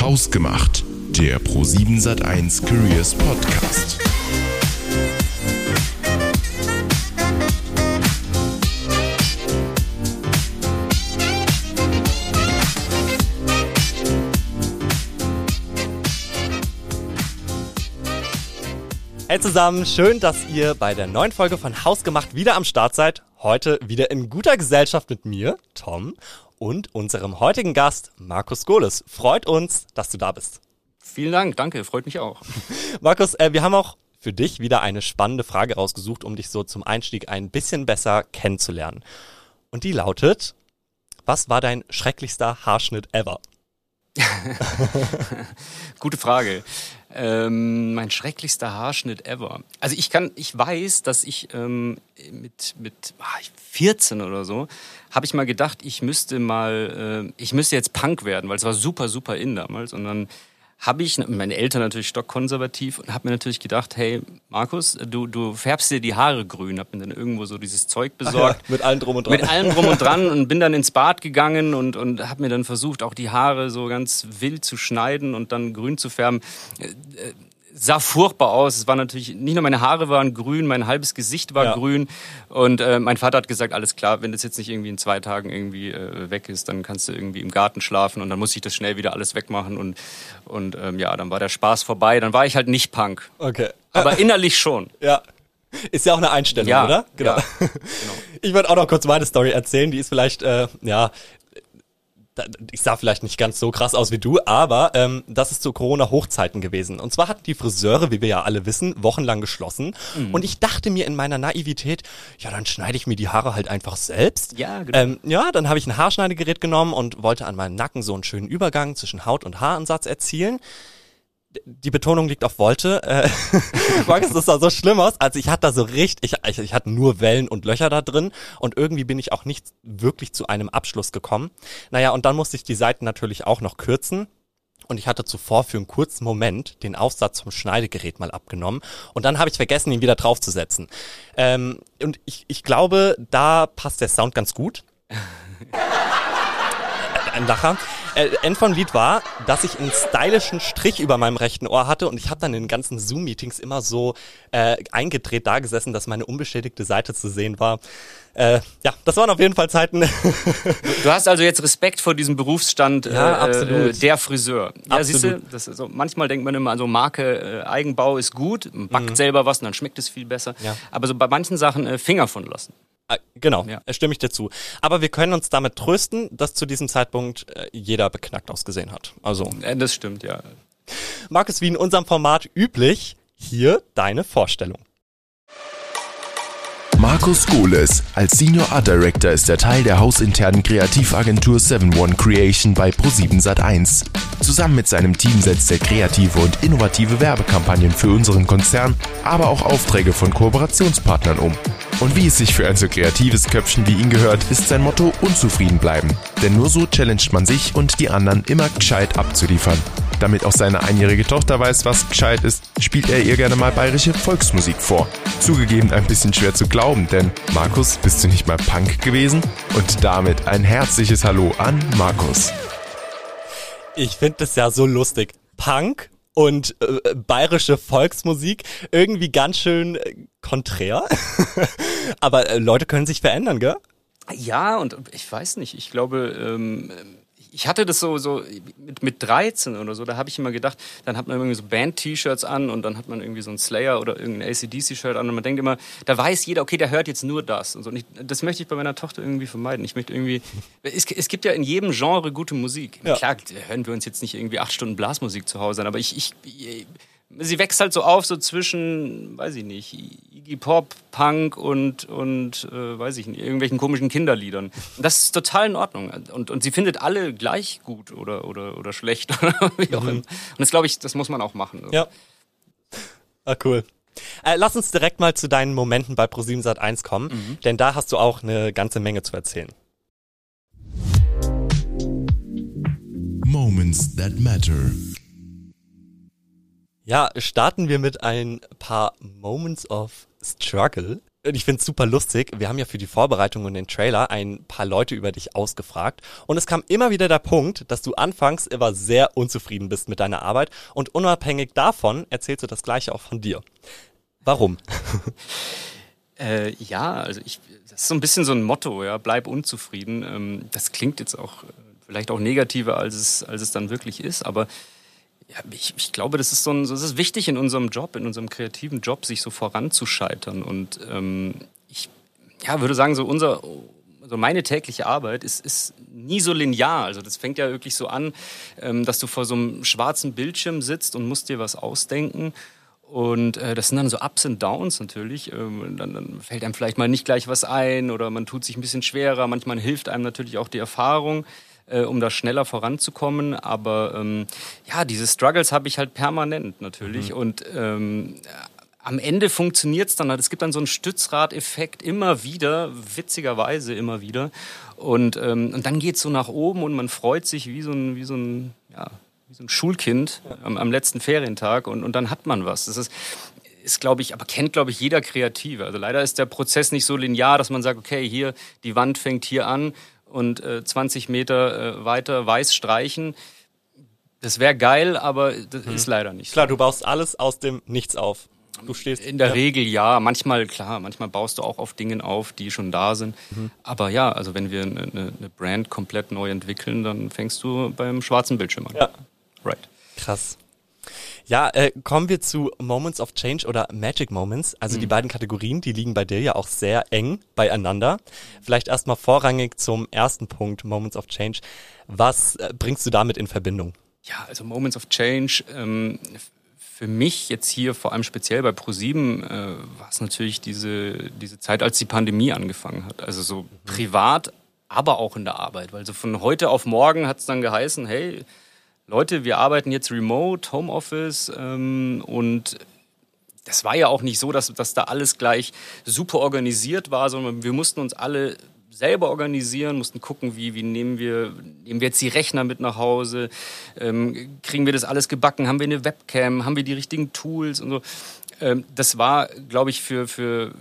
Hausgemacht, der Pro7 Sat1 Careers Podcast. Hey zusammen, schön, dass ihr bei der neuen Folge von Hausgemacht wieder am Start seid. Heute wieder in guter Gesellschaft mit mir, Tom, und unserem heutigen Gast, Markus Gohles. Freut uns, dass du da bist. Vielen Dank, danke, freut mich auch. Markus, äh, wir haben auch für dich wieder eine spannende Frage rausgesucht, um dich so zum Einstieg ein bisschen besser kennenzulernen. Und die lautet, was war dein schrecklichster Haarschnitt ever? Gute Frage. Ähm, mein schrecklichster Haarschnitt ever. Also ich kann, ich weiß, dass ich ähm, mit mit 14 ah, oder so habe ich mal gedacht, ich müsste mal, äh, ich müsste jetzt Punk werden, weil es war super super in damals und dann habe ich, meine Eltern natürlich stockkonservativ und habe mir natürlich gedacht, hey Markus, du, du färbst dir die Haare grün, habe mir dann irgendwo so dieses Zeug besorgt. Ja, mit allem drum und dran. Mit allem drum und dran und bin dann ins Bad gegangen und, und habe mir dann versucht, auch die Haare so ganz wild zu schneiden und dann grün zu färben. Sah furchtbar aus. Es war natürlich, nicht nur meine Haare waren grün, mein halbes Gesicht war ja. grün. Und äh, mein Vater hat gesagt, alles klar, wenn das jetzt nicht irgendwie in zwei Tagen irgendwie äh, weg ist, dann kannst du irgendwie im Garten schlafen und dann muss ich das schnell wieder alles wegmachen. Und, und ähm, ja, dann war der Spaß vorbei. Dann war ich halt nicht Punk. Okay. Aber innerlich schon. Ja. Ist ja auch eine Einstellung, ja, oder? Genau. Ja, genau. Ich würde auch noch kurz meine Story erzählen. Die ist vielleicht, äh, ja, ich sah vielleicht nicht ganz so krass aus wie du, aber ähm, das ist zu Corona-Hochzeiten gewesen. Und zwar hatten die Friseure, wie wir ja alle wissen, wochenlang geschlossen. Mhm. Und ich dachte mir in meiner Naivität, ja, dann schneide ich mir die Haare halt einfach selbst. Ja, genau. Ähm, ja, dann habe ich ein Haarschneidegerät genommen und wollte an meinem Nacken so einen schönen Übergang zwischen Haut und Haaransatz erzielen die Betonung liegt auf wollte. Äh, Max, das sah so schlimm aus. Also ich hatte da so richtig, ich, ich, ich hatte nur Wellen und Löcher da drin und irgendwie bin ich auch nicht wirklich zu einem Abschluss gekommen. Naja, und dann musste ich die Seiten natürlich auch noch kürzen. Und ich hatte zuvor für einen kurzen Moment den Aufsatz vom Schneidegerät mal abgenommen. Und dann habe ich vergessen, ihn wieder draufzusetzen. Ähm, und ich, ich glaube, da passt der Sound ganz gut. Ein Lacher äh, End vom Lied war, dass ich einen stylischen Strich über meinem rechten Ohr hatte und ich habe dann in den ganzen Zoom-Meetings immer so äh, eingedreht da gesessen, dass meine unbeschädigte Seite zu sehen war. Äh, ja, das waren auf jeden Fall Zeiten. du hast also jetzt Respekt vor diesem Berufsstand ja, äh, äh der Friseur. Ja, siehst du, das so, manchmal denkt man immer, also Marke, äh, Eigenbau ist gut, backt mhm. selber was und dann schmeckt es viel besser. Ja. Aber so bei manchen Sachen äh, Finger von lassen. Ah, genau, ja. stimme ich dir zu. Aber wir können uns damit trösten, dass zu diesem Zeitpunkt äh, jeder beknackt ausgesehen hat. Also. Ja, das stimmt, ja. Markus, wie in unserem Format üblich, hier deine Vorstellung. Markus Gohles. Als Senior Art Director ist er Teil der hausinternen Kreativagentur 7-One Creation bei Pro7 Sat1. Zusammen mit seinem Team setzt er kreative und innovative Werbekampagnen für unseren Konzern, aber auch Aufträge von Kooperationspartnern um. Und wie es sich für ein so kreatives Köpfchen wie ihn gehört, ist sein Motto unzufrieden bleiben. Denn nur so challenged man sich und die anderen immer gescheit abzuliefern. Damit auch seine einjährige Tochter weiß, was gescheit ist, spielt er ihr gerne mal bayerische Volksmusik vor. Zugegeben ein bisschen schwer zu glauben, denn Markus, bist du nicht mal Punk gewesen? Und damit ein herzliches Hallo an Markus. Ich finde das ja so lustig. Punk und äh, bayerische Volksmusik irgendwie ganz schön äh, konträr. Aber äh, Leute können sich verändern, gell? Ja, und ich weiß nicht, ich glaube, ähm, ich hatte das so, so mit, mit 13 oder so, da habe ich immer gedacht, dann hat man irgendwie so Band-T-Shirts an und dann hat man irgendwie so ein Slayer oder irgendein ACDC-Shirt an und man denkt immer, da weiß jeder, okay, der hört jetzt nur das. Und, so. und ich, das möchte ich bei meiner Tochter irgendwie vermeiden. Ich möchte irgendwie, es, es gibt ja in jedem Genre gute Musik. Ja. Klar, hören wir uns jetzt nicht irgendwie acht Stunden Blasmusik zu Hause an, aber ich, ich, ich sie wächst halt so auf, so zwischen, weiß ich nicht, Iggy Pop, Punk und, und äh, weiß ich nicht, irgendwelchen komischen Kinderliedern. Und das ist total in Ordnung. Und, und sie findet alle gleich gut oder, oder, oder schlecht. Wie auch mhm. Und das glaube ich, das muss man auch machen. Ja. Ah, cool. Äh, lass uns direkt mal zu deinen Momenten bei ProSieben Sat 1 kommen, mhm. denn da hast du auch eine ganze Menge zu erzählen. Moments that matter. Ja, starten wir mit ein paar Moments of Struggle. ich finde es super lustig. Wir haben ja für die Vorbereitung und den Trailer ein paar Leute über dich ausgefragt. Und es kam immer wieder der Punkt, dass du anfangs immer sehr unzufrieden bist mit deiner Arbeit. Und unabhängig davon erzählst du das Gleiche auch von dir. Warum? Äh, ja, also ich, das ist so ein bisschen so ein Motto, ja, bleib unzufrieden. Ähm, das klingt jetzt auch äh, vielleicht auch negativer, als es, als es dann wirklich ist, aber ja, ich, ich glaube, das ist so ein, das ist wichtig in unserem Job, in unserem kreativen Job, sich so voranzuscheitern. Und ähm, ich ja, würde sagen, so unser, also meine tägliche Arbeit ist, ist nie so linear. Also das fängt ja wirklich so an, ähm, dass du vor so einem schwarzen Bildschirm sitzt und musst dir was ausdenken. Und äh, das sind dann so Ups und Downs natürlich. Ähm, dann, dann fällt einem vielleicht mal nicht gleich was ein oder man tut sich ein bisschen schwerer. Manchmal hilft einem natürlich auch die Erfahrung äh, um da schneller voranzukommen. Aber ähm, ja, diese Struggles habe ich halt permanent natürlich. Mhm. Und ähm, am Ende funktioniert es dann halt. Es gibt dann so einen Stützrad-Effekt immer wieder, witzigerweise immer wieder. Und, ähm, und dann geht es so nach oben und man freut sich wie so ein, wie so ein, ja, wie so ein Schulkind am, am letzten Ferientag und, und dann hat man was. Das ist, ist glaube ich, aber kennt, glaube ich, jeder Kreative. Also leider ist der Prozess nicht so linear, dass man sagt, okay, hier, die Wand fängt hier an und äh, 20 Meter äh, weiter weiß streichen. Das wäre geil, aber das hm. ist leider nicht. Klar, du baust alles aus dem Nichts auf. Du stehst. In der ja. Regel ja. Manchmal, klar, manchmal baust du auch auf Dingen auf, die schon da sind. Mhm. Aber ja, also wenn wir eine, eine, Brand komplett neu entwickeln, dann fängst du beim schwarzen Bildschirm an. Ja. Right. Krass. Ja, äh, kommen wir zu Moments of Change oder Magic Moments. Also mhm. die beiden Kategorien, die liegen bei dir ja auch sehr eng beieinander. Vielleicht erstmal vorrangig zum ersten Punkt, Moments of Change. Was äh, bringst du damit in Verbindung? Ja, also Moments of Change, ähm, für mich jetzt hier vor allem speziell bei ProSieben äh, war es natürlich diese, diese Zeit, als die Pandemie angefangen hat. Also so mhm. privat, aber auch in der Arbeit. Weil so von heute auf morgen hat es dann geheißen, hey, Leute, wir arbeiten jetzt remote, Homeoffice ähm, und das war ja auch nicht so, dass, dass da alles gleich super organisiert war, sondern wir mussten uns alle selber organisieren, mussten gucken, wie, wie nehmen, wir, nehmen wir jetzt die Rechner mit nach Hause, ähm, kriegen wir das alles gebacken, haben wir eine Webcam, haben wir die richtigen Tools und so. Ähm, das war, glaube ich, für, für,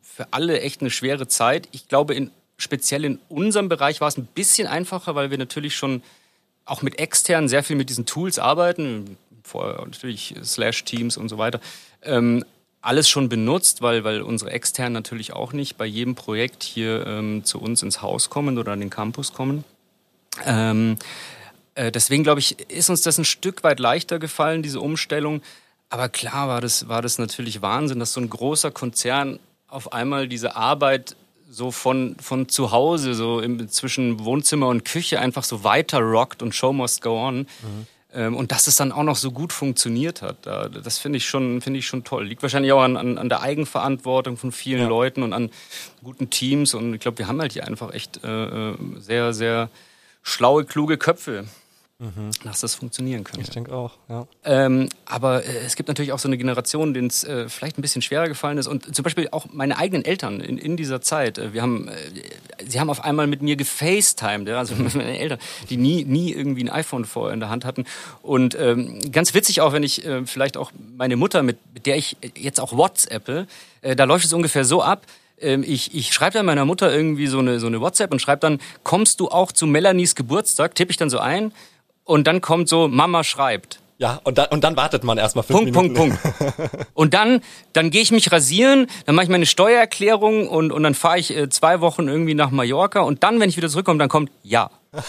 für alle echt eine schwere Zeit. Ich glaube, in, speziell in unserem Bereich war es ein bisschen einfacher, weil wir natürlich schon auch mit externen sehr viel mit diesen Tools arbeiten, natürlich Slash Teams und so weiter. Ähm, alles schon benutzt, weil, weil unsere externen natürlich auch nicht bei jedem Projekt hier ähm, zu uns ins Haus kommen oder an den Campus kommen. Ähm, äh, deswegen glaube ich, ist uns das ein Stück weit leichter gefallen, diese Umstellung. Aber klar war das, war das natürlich Wahnsinn, dass so ein großer Konzern auf einmal diese Arbeit so von, von zu Hause, so im, zwischen Wohnzimmer und Küche einfach so weiter rockt und Show must go on. Mhm. Ähm, und dass es dann auch noch so gut funktioniert hat, das finde ich, schon finde ich schon toll. Liegt wahrscheinlich auch an, an, an der Eigenverantwortung von vielen ja. Leuten und an guten Teams. Und ich glaube, wir haben halt hier einfach echt äh, äh sehr, sehr schlaue, kluge Köpfe Mhm. dass das funktionieren könnte. Ich denke auch, ja. Ähm, aber äh, es gibt natürlich auch so eine Generation, denen es äh, vielleicht ein bisschen schwerer gefallen ist. Und zum Beispiel auch meine eigenen Eltern in, in dieser Zeit. Äh, wir haben, äh, sie haben auf einmal mit mir gefacetimed, ja, also mit meinen Eltern, die nie, nie irgendwie ein iPhone vorher in der Hand hatten. Und ähm, ganz witzig auch, wenn ich äh, vielleicht auch meine Mutter, mit, mit der ich jetzt auch WhatsAppe, äh, da läuft es ungefähr so ab, ähm, ich, ich schreibe dann meiner Mutter irgendwie so eine, so eine WhatsApp und schreibe dann, kommst du auch zu Melanies Geburtstag? Tippe ich dann so ein und dann kommt so, Mama schreibt. Ja, und dann, und dann wartet man erstmal fünf Punkt, Minuten. Punkt, Punkt. Und dann, dann gehe ich mich rasieren, dann mache ich meine Steuererklärung und, und dann fahre ich äh, zwei Wochen irgendwie nach Mallorca und dann, wenn ich wieder zurückkomme, dann kommt ja.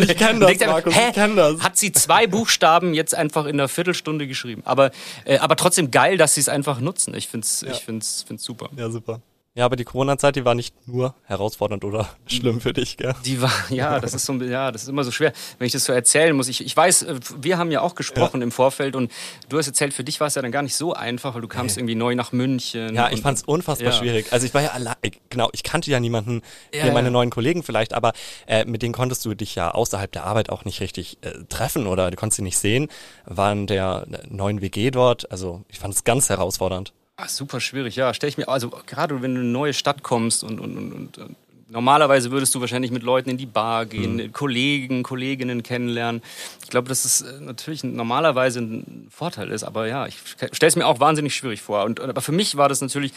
ich kenne das, Markus, hä? ich kenn das. Hat sie zwei Buchstaben jetzt einfach in einer Viertelstunde geschrieben. Aber, äh, aber trotzdem geil, dass sie es einfach nutzen. Ich find's, ja. ich find's, find's super. Ja, super. Ja, aber die Corona-Zeit, die war nicht nur herausfordernd oder schlimm für dich, gell? Die war, ja, das ist so, ja, das ist immer so schwer, wenn ich das so erzählen muss. Ich, ich weiß, äh, wir haben ja auch gesprochen ja. im Vorfeld und du hast erzählt, für dich war es ja dann gar nicht so einfach, weil du kamst nee. irgendwie neu nach München. Ja, ich fand es unfassbar ja. schwierig. Also ich war ja allein, genau, ich kannte ja niemanden, ja, meine neuen Kollegen vielleicht, aber äh, mit denen konntest du dich ja außerhalb der Arbeit auch nicht richtig äh, treffen oder du konntest sie nicht sehen. Waren der neuen WG dort, also ich fand es ganz herausfordernd. Ach, super schwierig, ja. Stell ich mir, also gerade wenn du in eine neue Stadt kommst und, und, und, und normalerweise würdest du wahrscheinlich mit Leuten in die Bar gehen, Mhm. Kollegen, Kolleginnen kennenlernen. Ich glaube, dass es äh, natürlich normalerweise ein Vorteil ist, aber ja, ich stelle es mir auch wahnsinnig schwierig vor. Und, aber für mich war das natürlich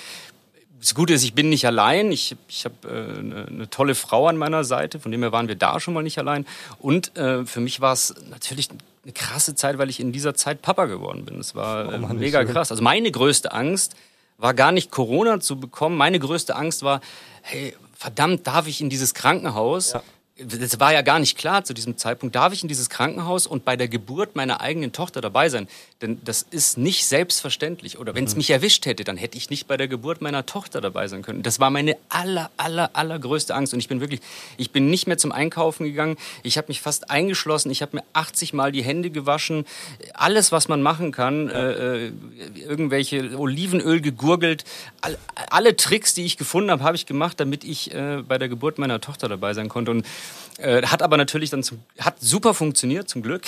das Gute ist, ich bin nicht allein. Ich, ich habe äh, eine, eine tolle Frau an meiner Seite, von dem her waren wir da schon mal nicht allein. Und äh, für mich war es natürlich eine krasse Zeit, weil ich in dieser Zeit Papa geworden bin. Das war äh, Mann, wie mega krass. Also meine größte Angst war gar nicht Corona zu bekommen. Meine größte Angst war, hey, verdammt, darf ich in dieses Krankenhaus? Ja. Das war ja gar nicht klar zu diesem Zeitpunkt. Darf ich in dieses Krankenhaus und bei der Geburt meiner eigenen Tochter dabei sein? Denn das ist nicht selbstverständlich. Oder wenn es mich erwischt hätte, dann hätte ich nicht bei der Geburt meiner Tochter dabei sein können. Das war meine aller, aller, allergrößte Angst. Und ich bin wirklich, ich bin nicht mehr zum Einkaufen gegangen. Ich habe mich fast eingeschlossen. Ich habe mir 80 Mal die Hände gewaschen. Alles, was man machen kann. Äh, äh, irgendwelche Olivenöl gegurgelt. All, alle Tricks, die ich gefunden habe, habe ich gemacht, damit ich äh, bei der Geburt meiner Tochter dabei sein konnte. Und äh, hat aber natürlich dann zum, hat super funktioniert, zum Glück.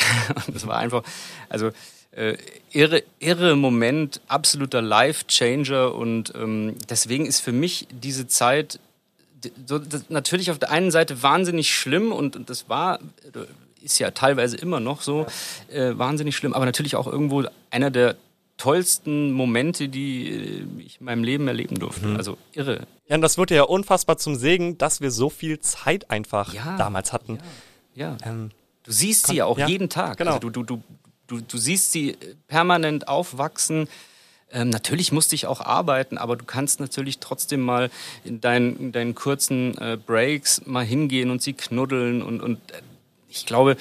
Und das war einfach, also äh, irre, irre Moment, absoluter Life-Changer. Und ähm, deswegen ist für mich diese Zeit so, natürlich auf der einen Seite wahnsinnig schlimm und, und das war, äh, ist ja teilweise immer noch so, äh, wahnsinnig schlimm, aber natürlich auch irgendwo einer der tollsten Momente, die äh, ich in meinem Leben erleben durfte. Also irre. Ja, und das wurde ja unfassbar zum Segen, dass wir so viel Zeit einfach Ja, damals hatten. Ja. Ähm, Du siehst sie ja auch ja, jeden Tag. genau. Also du, du, du, du, du siehst sie permanent aufwachsen. Ähm, natürlich musste ich auch arbeiten, aber du kannst natürlich trotzdem mal in deinen, in deinen kurzen äh, Breaks mal hingehen und sie knuddeln. Und, und äh, ich glaube,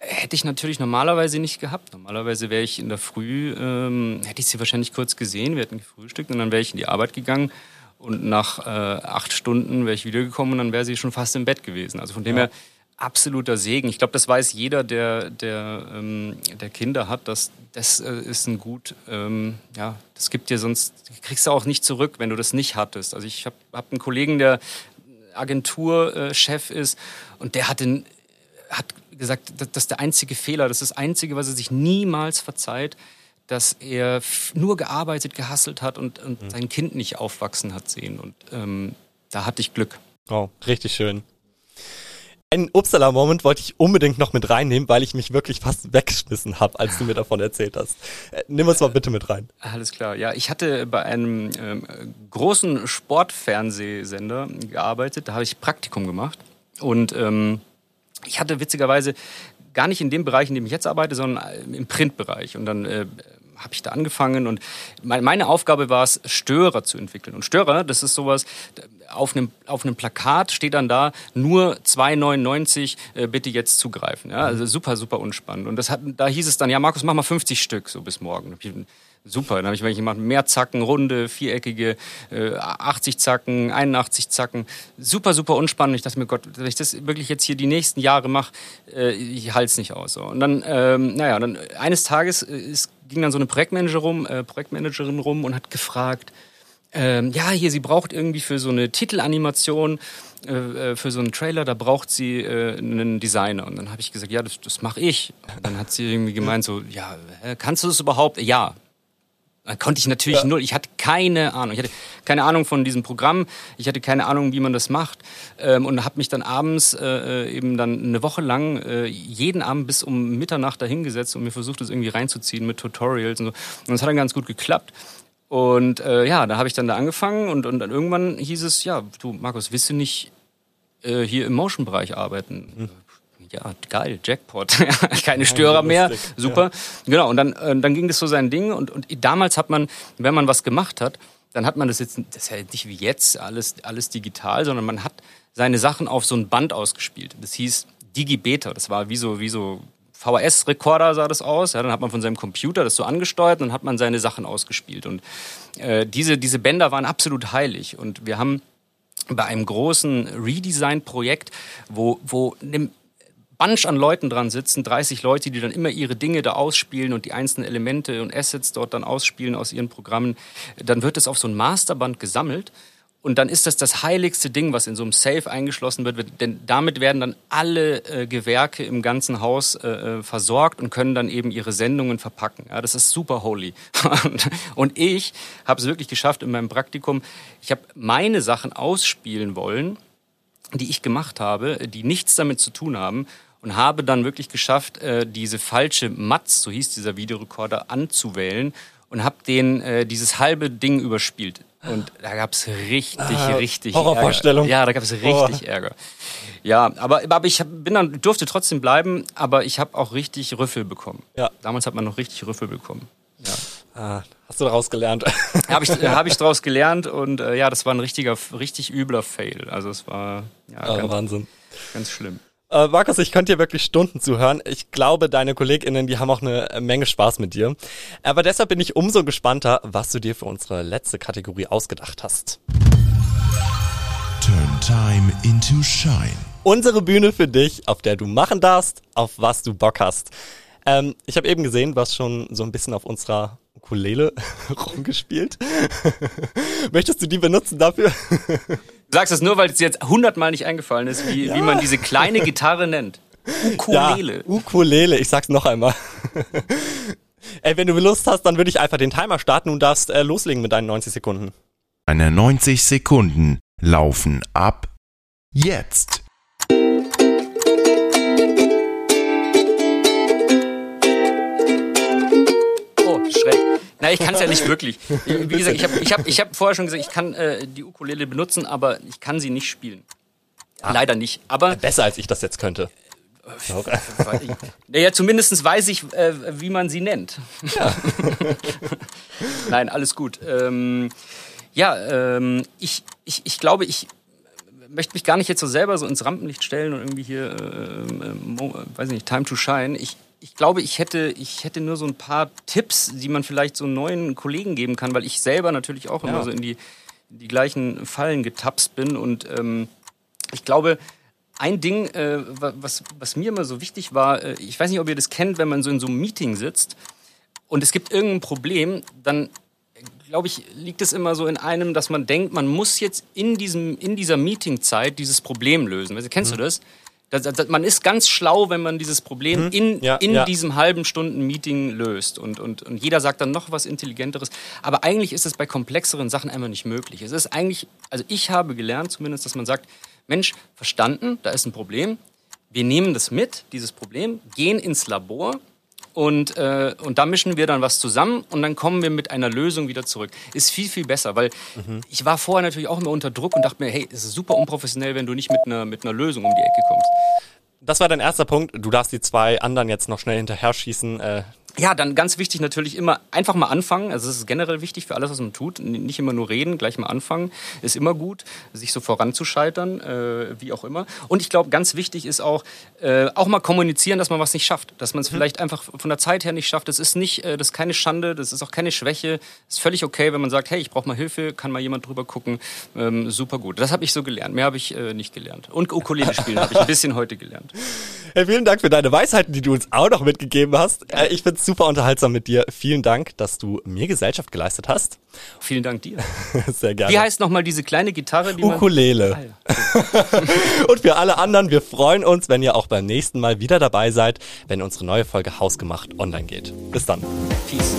hätte ich natürlich normalerweise nicht gehabt. Normalerweise wäre ich in der Früh, ähm, hätte ich sie wahrscheinlich kurz gesehen, wir hätten gefrühstückt und dann wäre ich in die Arbeit gegangen. Und nach äh, acht Stunden wäre ich wiedergekommen und dann wäre sie schon fast im Bett gewesen. Also von dem her absoluter Segen. Ich glaube, das weiß jeder, der, der, ähm, der Kinder hat, dass das äh, ist ein Gut, ähm, ja, das gibt dir sonst, kriegst du auch nicht zurück, wenn du das nicht hattest. Also ich habe hab einen Kollegen, der Agenturchef ist und der hat, den, hat gesagt, das, das ist der einzige Fehler, das ist das Einzige, was er sich niemals verzeiht, dass er nur gearbeitet, gehasselt hat und, und sein Kind nicht aufwachsen hat sehen. Und ähm, da hatte ich Glück. Oh, richtig schön. Einen Uppsala-Moment wollte ich unbedingt noch mit reinnehmen, weil ich mich wirklich fast weggeschmissen habe, als du mir davon erzählt hast. Äh, nimm uns mal bitte mit rein. Alles klar. Ja, ich hatte bei einem ähm, großen Sportfernsehsender gearbeitet. Da habe ich Praktikum gemacht. Und ähm, ich hatte witzigerweise gar nicht in dem Bereich, in dem ich jetzt arbeite, sondern äh, im Printbereich. Und dann äh, habe ich da angefangen und mein- meine Aufgabe war es, Störer zu entwickeln. Und Störer, das ist sowas, auf einem, auf einem Plakat steht dann da, nur 2,99 äh, bitte jetzt zugreifen. Ja, also super, super unspannend. Und das hat, da hieß es dann, ja Markus, mach mal 50 Stück, so bis morgen. Super, dann habe ich welche gemacht, mehr Zacken, runde, viereckige, äh, 80 Zacken, 81 Zacken. Super, super unspannend. Ich dachte mir, Gott, wenn ich das wirklich jetzt hier die nächsten Jahre mache, äh, ich halte es nicht aus. So. Und dann, ähm, naja, dann eines Tages äh, es ging dann so eine Projektmanager rum, äh, Projektmanagerin rum und hat gefragt, ähm, ja, hier, sie braucht irgendwie für so eine Titelanimation, äh, äh, für so einen Trailer, da braucht sie äh, einen Designer. Und dann habe ich gesagt, ja, das, das mache ich. Und dann hat sie irgendwie gemeint so, ja, kannst du das überhaupt? Ja. Dann konnte ich natürlich null, ich hatte keine Ahnung. Ich hatte keine Ahnung von diesem Programm, ich hatte keine Ahnung, wie man das macht. Ähm, und habe mich dann abends äh, eben dann eine Woche lang äh, jeden Abend bis um Mitternacht dahingesetzt und mir versucht, das irgendwie reinzuziehen mit Tutorials und so. Und das hat dann ganz gut geklappt. Und äh, ja, da habe ich dann da angefangen und, und dann irgendwann hieß es, ja, du Markus, willst du nicht äh, hier im Motion-Bereich arbeiten? Ja, geil, Jackpot. Keine Störer mehr, super. Genau, und dann, äh, dann ging das so sein Ding und, und damals hat man, wenn man was gemacht hat, dann hat man das jetzt, das ist ja nicht wie jetzt alles, alles digital, sondern man hat seine Sachen auf so ein Band ausgespielt. Das hieß Digibeta, das war wie so, wie so VHS-Rekorder sah das aus. Ja, dann hat man von seinem Computer das so angesteuert und dann hat man seine Sachen ausgespielt. Und äh, diese, diese Bänder waren absolut heilig. Und wir haben bei einem großen Redesign-Projekt, wo, wo einem Bunch an Leuten dran sitzen, 30 Leute, die dann immer ihre Dinge da ausspielen und die einzelnen Elemente und Assets dort dann ausspielen aus ihren Programmen, dann wird es auf so ein Masterband gesammelt. Und dann ist das das heiligste Ding, was in so einem Safe eingeschlossen wird, denn damit werden dann alle äh, Gewerke im ganzen Haus äh, äh, versorgt und können dann eben ihre Sendungen verpacken. Ja, das ist super holy. und ich habe es wirklich geschafft in meinem Praktikum. Ich habe meine Sachen ausspielen wollen die ich gemacht habe, die nichts damit zu tun haben und habe dann wirklich geschafft, äh, diese falsche Matz, so hieß dieser Videorekorder, anzuwählen und habe den äh, dieses halbe Ding überspielt. Und da gab es richtig, ah, richtig Horrorvorstellung. Ärger. Ja, da gab es richtig oh. Ärger. Ja, aber, aber ich hab, bin dann, durfte trotzdem bleiben, aber ich habe auch richtig Rüffel bekommen. Ja. Damals hat man noch richtig Rüffel bekommen. Ja. Ah, hast du daraus gelernt? habe ich, hab ich daraus gelernt und äh, ja, das war ein richtiger, richtig übler Fail. Also es war ja, oh, ganz, Wahnsinn. Ganz schlimm. Äh, Markus, ich könnte dir wirklich Stunden zuhören. Ich glaube, deine KollegInnen, die haben auch eine Menge Spaß mit dir. Aber deshalb bin ich umso gespannter, was du dir für unsere letzte Kategorie ausgedacht hast. Turn Time into Shine. Unsere Bühne für dich, auf der du machen darfst, auf was du Bock hast. Ähm, ich habe eben gesehen, hast schon so ein bisschen auf unserer Ukulele rumgespielt. Möchtest du die benutzen dafür? Du sagst es nur, weil es jetzt hundertmal nicht eingefallen ist, wie, ja. wie man diese kleine Gitarre nennt. Ukulele. Ja, Ukulele, ich sag's noch einmal. Ey, wenn du Lust hast, dann würde ich einfach den Timer starten und darfst äh, loslegen mit deinen 90 Sekunden. Deine 90 Sekunden laufen ab jetzt. Na, ich kann es ja nicht wirklich. Wie gesagt, ich habe ich hab, ich hab vorher schon gesagt, ich kann äh, die Ukulele benutzen, aber ich kann sie nicht spielen. Ah. Leider nicht. Aber besser als ich das jetzt könnte. Naja, zumindest weiß ich, äh, wie man sie nennt. Ja. Nein, alles gut. Ähm, ja, ähm, ich, ich, ich glaube, ich möchte mich gar nicht jetzt so selber so ins Rampenlicht stellen und irgendwie hier, äh, äh, weiß nicht, Time to Shine. Ich, ich glaube, ich hätte, ich hätte nur so ein paar Tipps, die man vielleicht so neuen Kollegen geben kann, weil ich selber natürlich auch ja. immer so in die, die gleichen Fallen getapst bin. Und ähm, ich glaube, ein Ding, äh, was, was mir immer so wichtig war, äh, ich weiß nicht, ob ihr das kennt, wenn man so in so einem Meeting sitzt und es gibt irgendein Problem, dann glaube ich, liegt es immer so in einem, dass man denkt, man muss jetzt in, diesem, in dieser Meetingzeit dieses Problem lösen. Weißt, kennst mhm. du das? Das, das, man ist ganz schlau, wenn man dieses Problem hm. in, ja, in ja. diesem halben Stunden Meeting löst. Und, und, und jeder sagt dann noch was Intelligenteres. Aber eigentlich ist es bei komplexeren Sachen einfach nicht möglich. Es ist eigentlich, also ich habe gelernt zumindest, dass man sagt, Mensch, verstanden, da ist ein Problem. Wir nehmen das mit, dieses Problem, gehen ins Labor und, äh, und da mischen wir dann was zusammen und dann kommen wir mit einer Lösung wieder zurück. Ist viel, viel besser, weil mhm. ich war vorher natürlich auch immer unter Druck und dachte mir, hey, es ist super unprofessionell, wenn du nicht mit einer, mit einer Lösung um die Ecke kommst. Das war dein erster Punkt. Du darfst die zwei anderen jetzt noch schnell hinterher schießen. Äh, ja, dann ganz wichtig natürlich immer einfach mal anfangen. Also es ist generell wichtig für alles, was man tut. Nicht immer nur reden, gleich mal anfangen. Ist immer gut, sich so voranzuscheitern, äh, wie auch immer. Und ich glaube, ganz wichtig ist auch, äh, auch mal kommunizieren, dass man was nicht schafft. Dass man es mhm. vielleicht einfach von der Zeit her nicht schafft. Das ist nicht, äh, das ist keine Schande, das ist auch keine Schwäche. Ist völlig okay, wenn man sagt, hey, ich brauche mal Hilfe, kann mal jemand drüber gucken. Ähm, super gut. Das habe ich so gelernt. Mehr habe ich äh, nicht gelernt. Und Ukulele spielen habe ich ein bisschen heute gelernt. Hey, vielen Dank für deine Weisheiten, die du uns auch noch mitgegeben hast. Äh, ich finde super unterhaltsam mit dir. Vielen Dank, dass du mir Gesellschaft geleistet hast. Vielen Dank dir. Sehr gerne. Wie heißt nochmal diese kleine Gitarre? Die Ukulele. Ah, ja. Und für alle anderen, wir freuen uns, wenn ihr auch beim nächsten Mal wieder dabei seid, wenn unsere neue Folge Hausgemacht online geht. Bis dann. Peace.